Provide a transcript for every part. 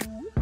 Ooh.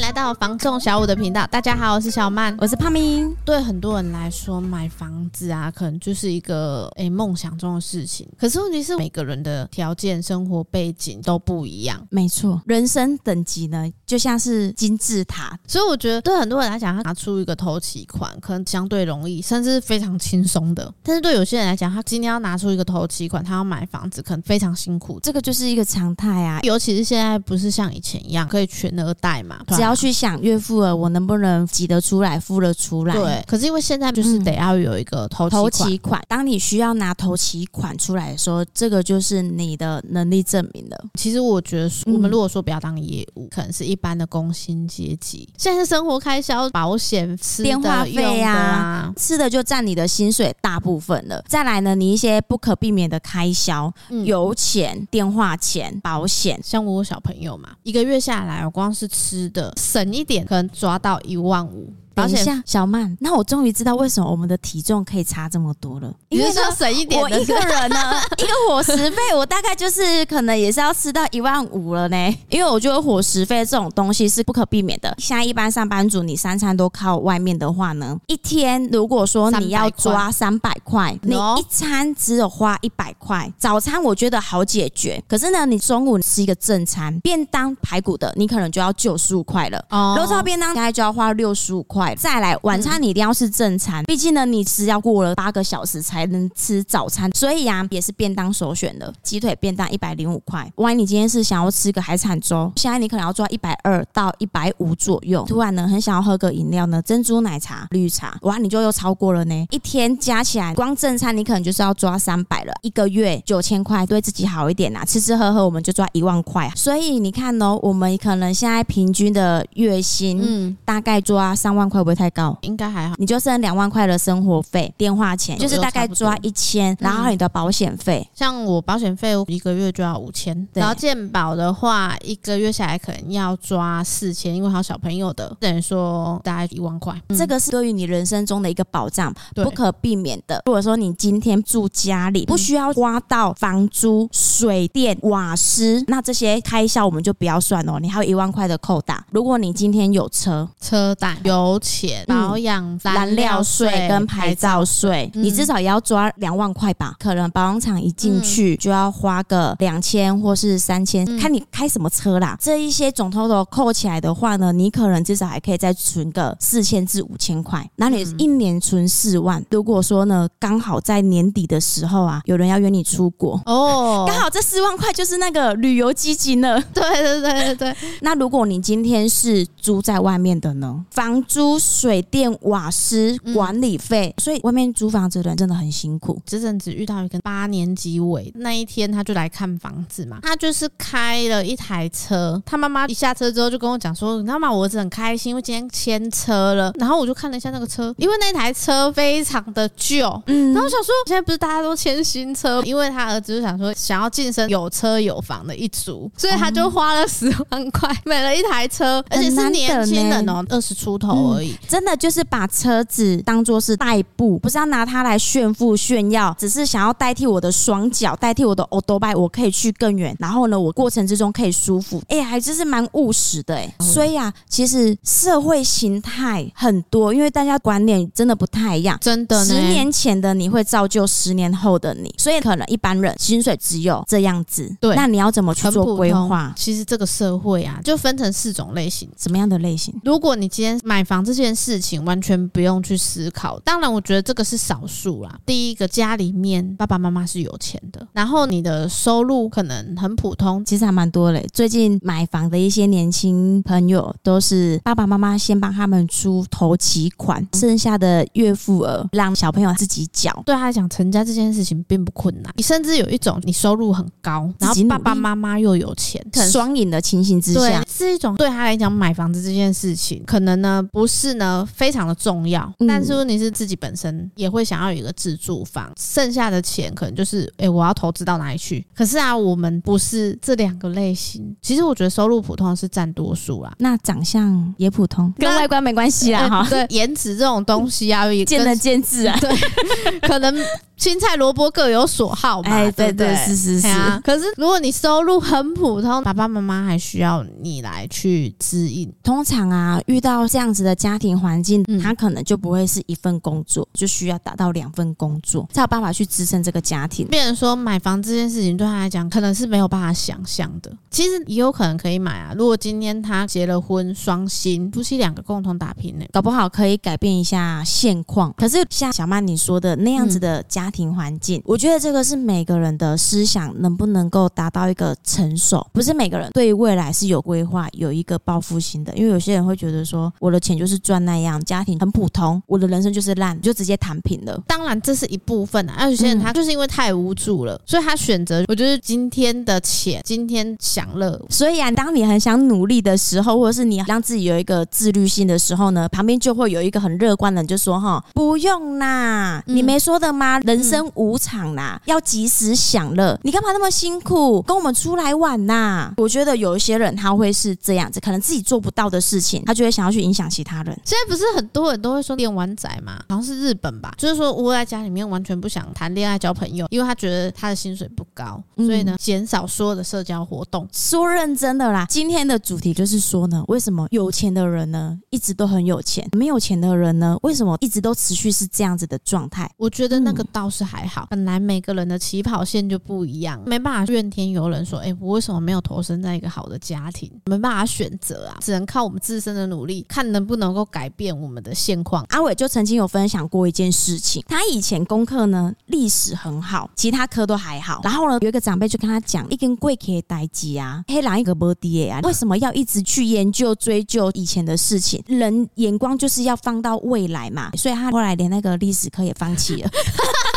来到房仲小五的频道，大家好，我是小曼，我是胖明。对很多人来说，买房子啊，可能就是一个诶梦想中的事情。可是问题是，每个人的条件、生活背景都不一样。没错，人生等级呢，就像是金字塔。所以我觉得，对很多人来讲，他拿出一个头期款，可能相对容易，甚至非常轻松的。但是对有些人来讲，他今天要拿出一个头期款，他要买房子，可能非常辛苦。这个就是一个常态啊，尤其是现在不是像以前一样可以全额贷嘛，只要去想月付额，我能不能挤得出来，付得出来？对。可是因为现在就是得要有一个头头期款，当你需要拿头期款出来的时候，这个就是你的能力证明了。其实我觉得，我们如果说不要当业务，可能是一般的工薪阶级。现在生活开销、保险、吃、电话费啊，吃的就占你的薪水大部分了。再来呢，你一些不可避免的开销，油钱、电话钱、保险。像我小朋友嘛，一个月下来，我光是吃的省一点，可能抓到一万五。等一下，小曼，那我终于知道为什么我们的体重可以差这么多了。因为说省一点，我一个人呢，一个伙食费，我大概就是可能也是要吃到一万五了呢。因为我觉得伙食费这种东西是不可避免的。现在一般上班族，你三餐都靠外面的话呢，一天如果说你要抓三百块，你一餐只有花一百块。早餐我觉得好解决，可是呢，你中午吃一个正餐，便当排骨的，你可能就要九十五块了。哦，肉燥便当大概就要花六十五块。再来晚餐，你一定要是正餐，毕竟呢，你是要过了八个小时才能吃早餐，所以呀、啊，也是便当首选的。鸡腿便当一百零五块，万一你今天是想要吃个海产粥，现在你可能要抓一百二到一百五左右。突然呢，很想要喝个饮料呢，珍珠奶茶、绿茶，哇，你就又超过了呢。一天加起来，光正餐你可能就是要抓三百了，一个月九千块，对自己好一点呐，吃吃喝喝我们就抓一万块。啊所以你看哦，我们可能现在平均的月薪，嗯，大概抓三万块，会不会太高？应该还好，你就剩两万块的生活费、电话钱，就是大概抓一千，然后你的保险费，像我保险费一个月就要五千，然后健保的话一个月下来可能要抓四千，因为还有小朋友的，等于说大概一万块。这个是对于你人生中的一个保障，不可避免的。如果说你今天住家里，不需要花到房租、水电、瓦斯，那这些开销我们就不要算哦。你还有一万块的扣打。如果你今天有车、车贷、油钱。保养、燃料税跟牌照税，你至少也要抓两万块吧？可能保养厂一进去就要花个两千或是三千，看你开什么车啦。这一些总 total 扣起来的话呢，你可能至少还可以再存个四千至五千块。那你一年存四万，如果说呢，刚好在年底的时候啊，有人要约你出国哦，刚好这四万块就是那个旅游基金了。对对对对对。那如果你今天是租在外面的呢？房租、水电、瓦斯管理费，所以外面租房子的人真的很辛苦。这阵子遇到一个八年级尾那一天，他就来看房子嘛。他就是开了一台车，他妈妈一下车之后就跟我讲说：“你知道吗？我儿子很开心，因为今天签车了。”然后我就看了一下那个车，因为那台车非常的旧。嗯，然后想说，现在不是大家都签新车？因为他儿子就想说，想要晋升有车有房的一族，所以他就花了十万块买了一台车，而且是年轻人哦，二十出头而已，真的就是把车子当做是代步，不是要拿它来炫富炫耀，只是想要代替我的双脚，代替我的欧兜拜，我可以去更远。然后呢，我过程之中可以舒服，哎、欸，还真是蛮务实的哎、欸。所以啊，其实社会形态很多，因为大家观念真的不太一样，真的。十年前的你会造就十年后的你，所以可能一般人薪水只有这样子。对，那你要怎么去做规划？其实这个社会啊，就分成四种类型，什么样的类型？如果你今天买房这件事情完全。不用去思考，当然，我觉得这个是少数啦。第一个，家里面爸爸妈妈是有钱的，然后你的收入可能很普通，其实还蛮多嘞。最近买房的一些年轻朋友，都是爸爸妈妈先帮他们出头期款，剩下的月付额让小朋友自己缴。对他来讲，成家这件事情并不困难。你甚至有一种，你收入很高，然后爸爸妈妈又有钱，双赢的情形之下，是一种对他来讲买房子这件事情，可能呢不是呢非常的重要，嗯、但是问题是自己本身也会想要有一个自住房，剩下的钱可能就是哎、欸、我要投资到哪里去？可是啊，我们不是这两个类型。其实我觉得收入普通是占多数啦，那长相也普通，跟外观没关系啦哈。对，颜值这种东西啊，见仁见智啊。对，可能。青菜萝卜各有所好嘛，哎，对对，是是是、啊。可是如果你收入很普通，爸爸妈妈还需要你来去指引。通常啊，遇到这样子的家庭环境，嗯、他可能就不会是一份工作，就需要达到两份工作，才有办法去支撑这个家庭。别人说买房这件事情对他来讲，可能是没有办法想象的。其实也有可能可以买啊。如果今天他结了婚，双薪夫妻两个共同打拼呢，搞不好可以改变一下现况。可是像小曼你说的那样子的家庭环境。嗯我觉得这个是每个人的思想能不能够达到一个成熟，不是每个人对于未来是有规划、有一个抱负心的。因为有些人会觉得说，我的钱就是赚那样，家庭很普通，我的人生就是烂，就直接躺平了。当然这是一部分啊，而有些人他就是因为太无助了，所以他选择，我觉得今天的钱，今天享乐。所以啊，当你很想努力的时候，或者是你让自己有一个自律性的时候呢，旁边就会有一个很乐观的人就说：“哈，不用啦，你没说的吗？人生无常。”啦，要及时享乐。你干嘛那么辛苦跟我们出来玩呐？我觉得有一些人他会是这样子，可能自己做不到的事情，他就会想要去影响其他人。现在不是很多人都会说电玩仔嘛？好像是日本吧，就是说窝在家里面完全不想谈恋爱、交朋友，因为他觉得他的薪水不高，所以呢减少所有的社交活动。说认真的啦，今天的主题就是说呢，为什么有钱的人呢一直都很有钱，没有钱的人呢为什么一直都持续是这样子的状态？我觉得那个倒是还好。本来每个人的起跑线就不一样，没办法怨天尤人，说，哎、欸，我为什么没有投身在一个好的家庭？没办法选择啊，只能靠我们自身的努力，看能不能能够改变我们的现况。阿伟就曾经有分享过一件事情，他以前功课呢历史很好，其他科都还好。然后呢，有一个长辈就跟他讲，一根贵可以待机啊，黑狼一个波爹啊，为什么要一直去研究追究以前的事情？人眼光就是要放到未来嘛，所以他后来连那个历史课也放弃了。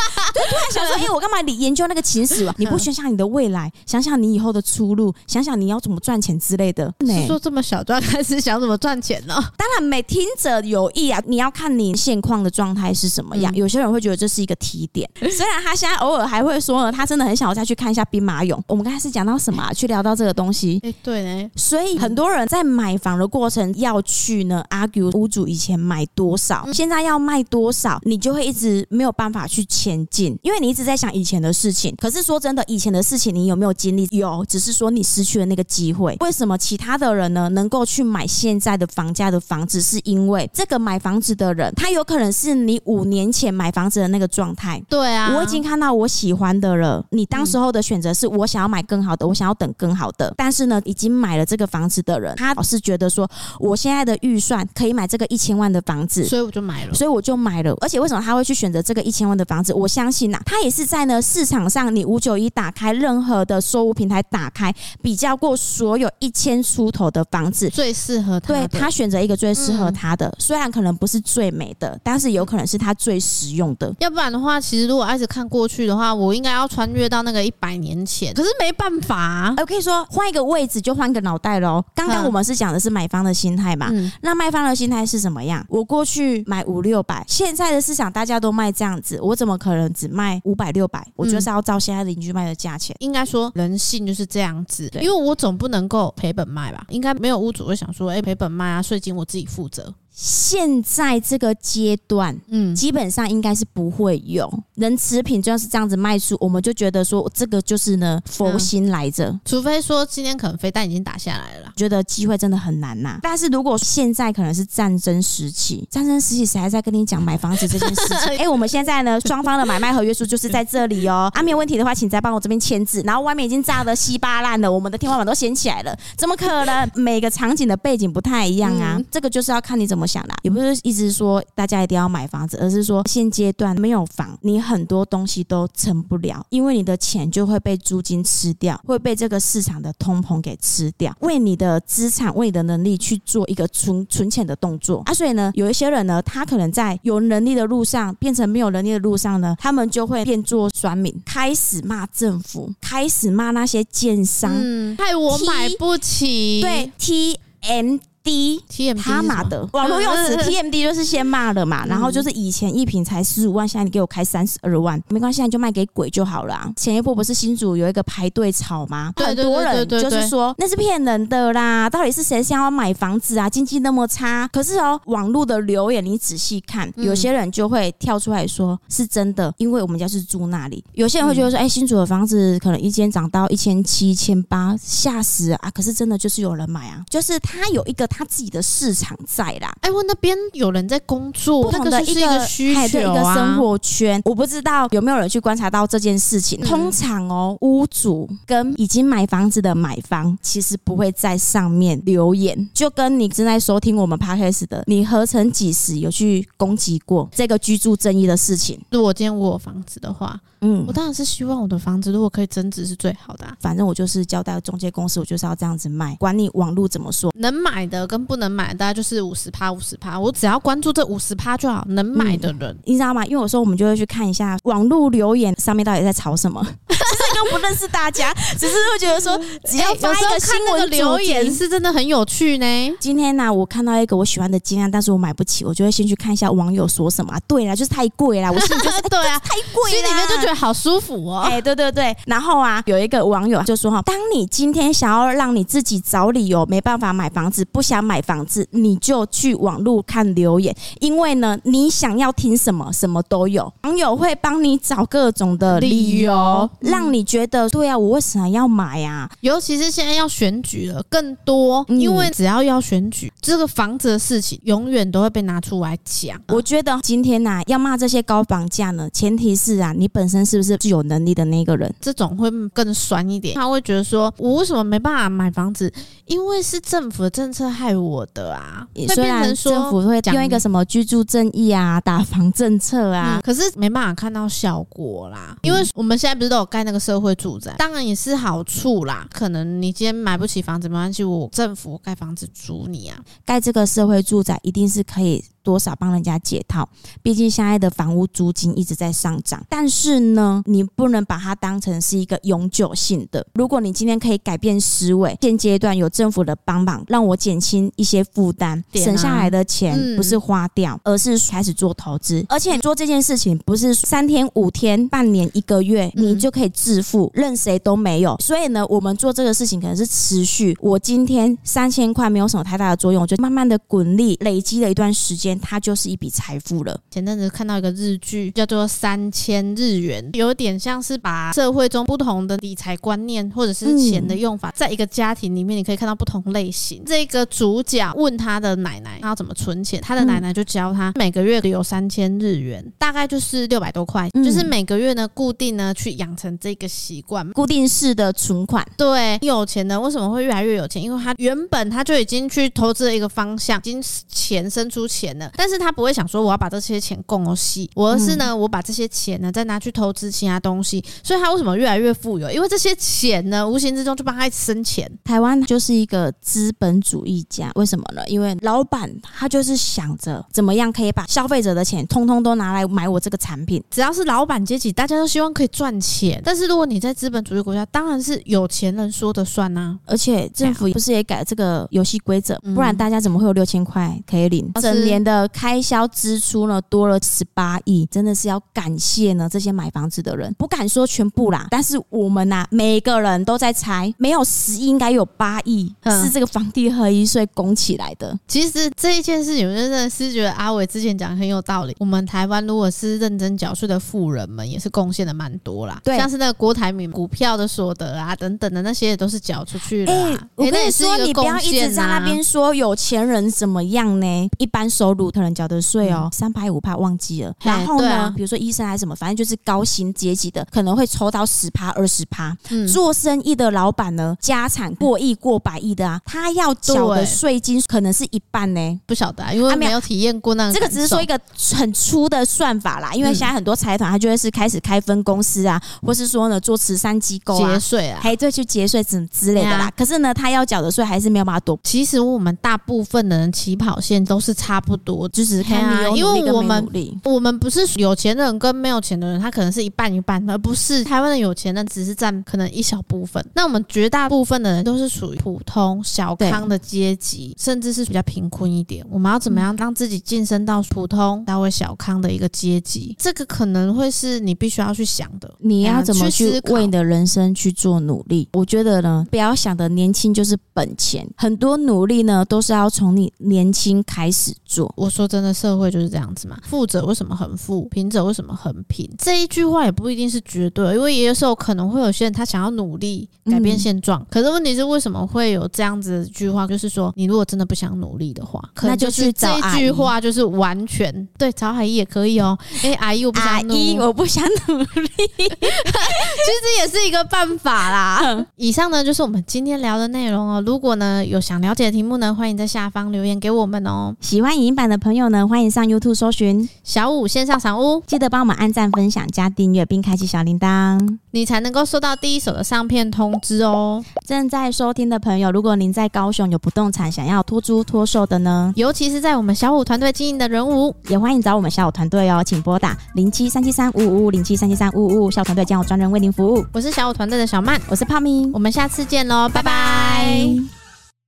就突然想说，哎、欸，我干嘛你研究那个情史啊？你不想想你的未来，想想你以后的出路，想想你要怎么赚钱之类的。是说这么小就开始想怎么赚钱呢？当然，每听者有意啊，你要看你现况的状态是什么样。有些人会觉得这是一个提点，虽然他现在偶尔还会说呢，他真的很想要再去看一下兵马俑。我们刚才是讲到什么、啊？去聊到这个东西。哎，对呢。所以很多人在买房的过程要去呢 argue 屋主以前买多少，现在要卖多少，你就会一直没有办法去前进，因为你一直在想以前的事情。可是说真的，以前的事情你有没有经历？有，只是说你失去了那个机会。为什么其他的人呢能够去买现在的房价的房子？是因为这个买房子的人，他有可能是你五年前买房子的那个状态。对啊，我已经看到我喜欢的了。你当时候的选择是我想要买更好的，我想要等更好的。但是呢，已经买了这个房子的人，他是觉得说，我现在的预算可以买这个一千万的房子，所以我就买了。所以我就买了。而且为什么他会去选择这个一千万的房子？我相信呐、啊，他也是在呢市场上，你五九一打开任何的售屋平台打开，比较过所有一千出头的房子，最适合他。对，他选择一个最适合他的，虽然可能不是最美的，但是有可能是他最实用的。要不然的话，其实如果一直看过去的话，我应该要穿越到那个一百年前，可是没办法、啊。我可以说换一个位置就换个脑袋喽。刚刚我们是讲的是买方的心态嘛，嗯、那卖方的心态是什么样？我过去买五六百，现在的市场大家都卖这样子，我怎么可能只卖五百六百？我就是要照现在邻居卖的价钱。应该说人性就是这样子，因为我总不能够赔本卖吧？应该没有屋主会想说，哎、欸，赔本卖啊，税金我自己负责。现在这个阶段，嗯，基本上应该是不会有人持品，就是这样子卖出，我们就觉得说这个就是呢佛心来着、嗯，除非说今天可能飞弹已经打下来了，觉得机会真的很难呐、啊。但是如果现在可能是战争时期，战争时期谁还在跟你讲买房子这件事情？哎、欸，我们现在呢双方的买卖合约书就是在这里哦。啊，没有问题的话，请再帮我这边签字。然后外面已经炸得稀巴烂了，我们的天花板都掀起来了，怎么可能？每个场景的背景不太一样啊，嗯、这个就是要看你怎么想啦，也不是。一直说大家一定要买房子，而是说现阶段没有房，你很多东西都成不了，因为你的钱就会被租金吃掉，会被这个市场的通膨给吃掉，为你的资产、为你的能力去做一个存存钱的动作啊。所以呢，有一些人呢，他可能在有能力的路上变成没有能力的路上呢，他们就会变做酸民，开始骂政府，开始骂那些奸商，嗯，害我买不起，对 T M。第一，TMD 他妈的网络用词 TMD 就是先骂了嘛，然后就是以前一瓶才十五万，现在你给我开三十二万，没关系，现在就卖给鬼就好了啊。前一波不是新竹有一个排队吵吗？很多人就是说那是骗人的啦，到底是谁想要买房子啊？经济那么差，可是哦，网络的留言你仔细看，有些人就会跳出来说是真的，因为我们家是住那里。有些人会觉得说，哎，新竹的房子可能一间涨到一千七、一千八，吓死啊！可是真的就是有人买啊，就是他有一个他自己的市场在啦。哎，我那边有人在工作，不同的一个需求，一个生活圈，我不知道有没有人去观察到这件事情。通常哦，屋主跟已经买房子的买方其实不会在上面留言，就跟你正在收听我们 podcast 的，你合成几时有去攻击过这个居住正义的事情？如果今天我有房子的话。嗯，我当然是希望我的房子如果可以增值是最好的啊。反正我就是交代中介公司，我就是要这样子卖，管你网络怎么说。能买的跟不能买大概就是五十趴五十趴，我只要关注这五十趴就好。能买的人，嗯，你知道吗？因为有时候我们就会去看一下网络留言上面到底在吵什么。其实又不认识大家，只是会觉得说，只要发一个新闻留言是真的很有趣呢。今天呢，啊，我看到一个我喜欢的金案，但是我买不起，我就会先去看一下网友说什么。对啦，就是太贵啦，我心里就是 对啊，太贵，心里面就觉得好舒服哦。哎，对对对，然后啊，有一个网友就说哈，当你今天想要让你自己找理由没办法买房子，不想买房子，你就去网络看留言，因为呢，你想要听什么，什么都有，网友会帮你找各种的理由，让你觉得对啊，我为什么要买呀？尤其是现在要选举了，更多，因为只要要选举，这个房子的事情永远都会被拿出来讲。我觉得今天呐，要骂这些高房价呢，前提是啊，你本身是不是具有能力的那个人，这种会更酸一点。他会觉得说，我为什么没办法买房子？因为是政府的政策害我的啊。虽然政府会用一个什么居住正义啊、打房政策啊，可是没办法看到效果啦。因为我们现在不是都有盖那个社社会住宅，当然也是好处啦。可能你今天买不起房子没关系，我政府盖房子租你啊。盖这个社会住宅一定是可以。多少帮人家解套？毕竟现在的房屋租金一直在上涨，但是呢，你不能把它当成是一个永久性的。如果你今天可以改变思维，现阶段有政府的帮忙，让我减轻一些负担，省下来的钱不是花掉，而是开始做投资。而且做这件事情不是三天、五天、半年、一个月，你就可以致富，任谁都没有。所以呢，我们做这个事情可能是持续。我今天三千块没有什么太大的作用，就慢慢的滚利，累积了一段时间。它就是一笔财富了。前阵子看到一个日剧，叫做《三千日元》，有点像是把社会中不同的理财观念或者是钱的用法，在一个家庭里面，你可以看到不同类型。这个主角问他的奶奶，他要怎么存钱，他的奶奶就教他每个月有三千日元，大概就是六百多块，就是每个月呢固定呢去养成这个习惯，固定式的存款。对，有钱人为什么会越来越有钱？因为他原本他就已经去投资了一个方向，已经钱生出钱了。但是他不会想说我要把这些钱供哦细，我而是呢，我把这些钱呢再拿去投资其他东西，所以他为什么越来越富有？因为这些钱呢，无形之中就帮他生钱。台湾就是一个资本主义家，为什么呢？因为老板他就是想着怎么样可以把消费者的钱通通都拿来买我这个产品。只要是老板阶级，大家都希望可以赚钱。但是如果你在资本主义国家，当然是有钱人说的算呐、啊。而且政府不是也改了这个游戏规则，不然大家怎么会有六千块可以领？整年的开。开销支出呢多了十八亿，真的是要感谢呢这些买房子的人，不敢说全部啦，但是我们呐、啊、每个人都在猜，没有十亿应该有八亿是这个房地合一税拱起来的。其实这一件事情，我真的是觉得阿伟之前讲很有道理。我们台湾如果是认真缴税的富人们，也是贡献的蛮多啦。对，像是那个郭台铭股票的所得啊等等的那些，也都是缴出去了。哎，我跟你说，你不要一直在那边说有钱人怎么样呢？一般收入可能缴的税哦，三百五趴忘记了。然后呢，比如说医生还是什么，反正就是高薪阶级的，可能会抽到十趴、二十趴。做生意的老板呢，家产过亿、过百亿的啊，他要缴的税金可能是一半呢。不晓得，因为没有体验过那个。这个只是说一个很粗的算法啦。因为现在很多财团，他就会是开始开分公司啊，或是说呢做慈善机构啊，节税啊，还对去节税之之类的啦。可是呢，他要缴的税还是没有办法躲。其实我们大部分的人起跑线都是差不多。多，就是看你有因为我们我们不是有钱人跟没有钱的人，他可能是一半一半，而不是台湾的有钱人只是占可能一小部分。那我们绝大部分的人都是属于普通小康的阶级，甚至是比较贫困一点。我们要怎么样让自己晋升到普通到为小康的一个阶级？这个可能会是你必须要去想的。你要怎么去为你的人生去做努力？我觉得呢，不要想的年轻就是本钱，很多努力呢都是要从你年轻开始做。我说真的，社会就是这样子嘛。富者为什么很富？贫者为什么很贫？这一句话也不一定是绝对，因为也有时候可能会有些人他想要努力改变现状，嗯、可是问题是为什么会有这样子的句话？就是说，你如果真的不想努力的话，那就去找这一句话，就是完全对，找海姨也可以哦。哎、欸，阿姨我不想努力，我不想努力，其实也是一个办法啦。以上呢就是我们今天聊的内容哦。如果呢有想了解的题目呢，欢迎在下方留言给我们哦。喜欢影音版的朋友呢，欢迎上 YouTube 搜寻。小五线上赏屋，记得帮我们按赞、分享、加订阅，并开启小铃铛，你才能够收到第一手的上片通知哦。正在收听的朋友，如果您在高雄有不动产想要托租托售的呢，尤其是在我们小五团队经营的人物，也欢迎找我们小五团队哦，请拨打零七三七三五五零七三七三五五，小武团队将有专人为您服务。我是小五团队的小曼，我是泡咪，我们下次见喽，拜拜。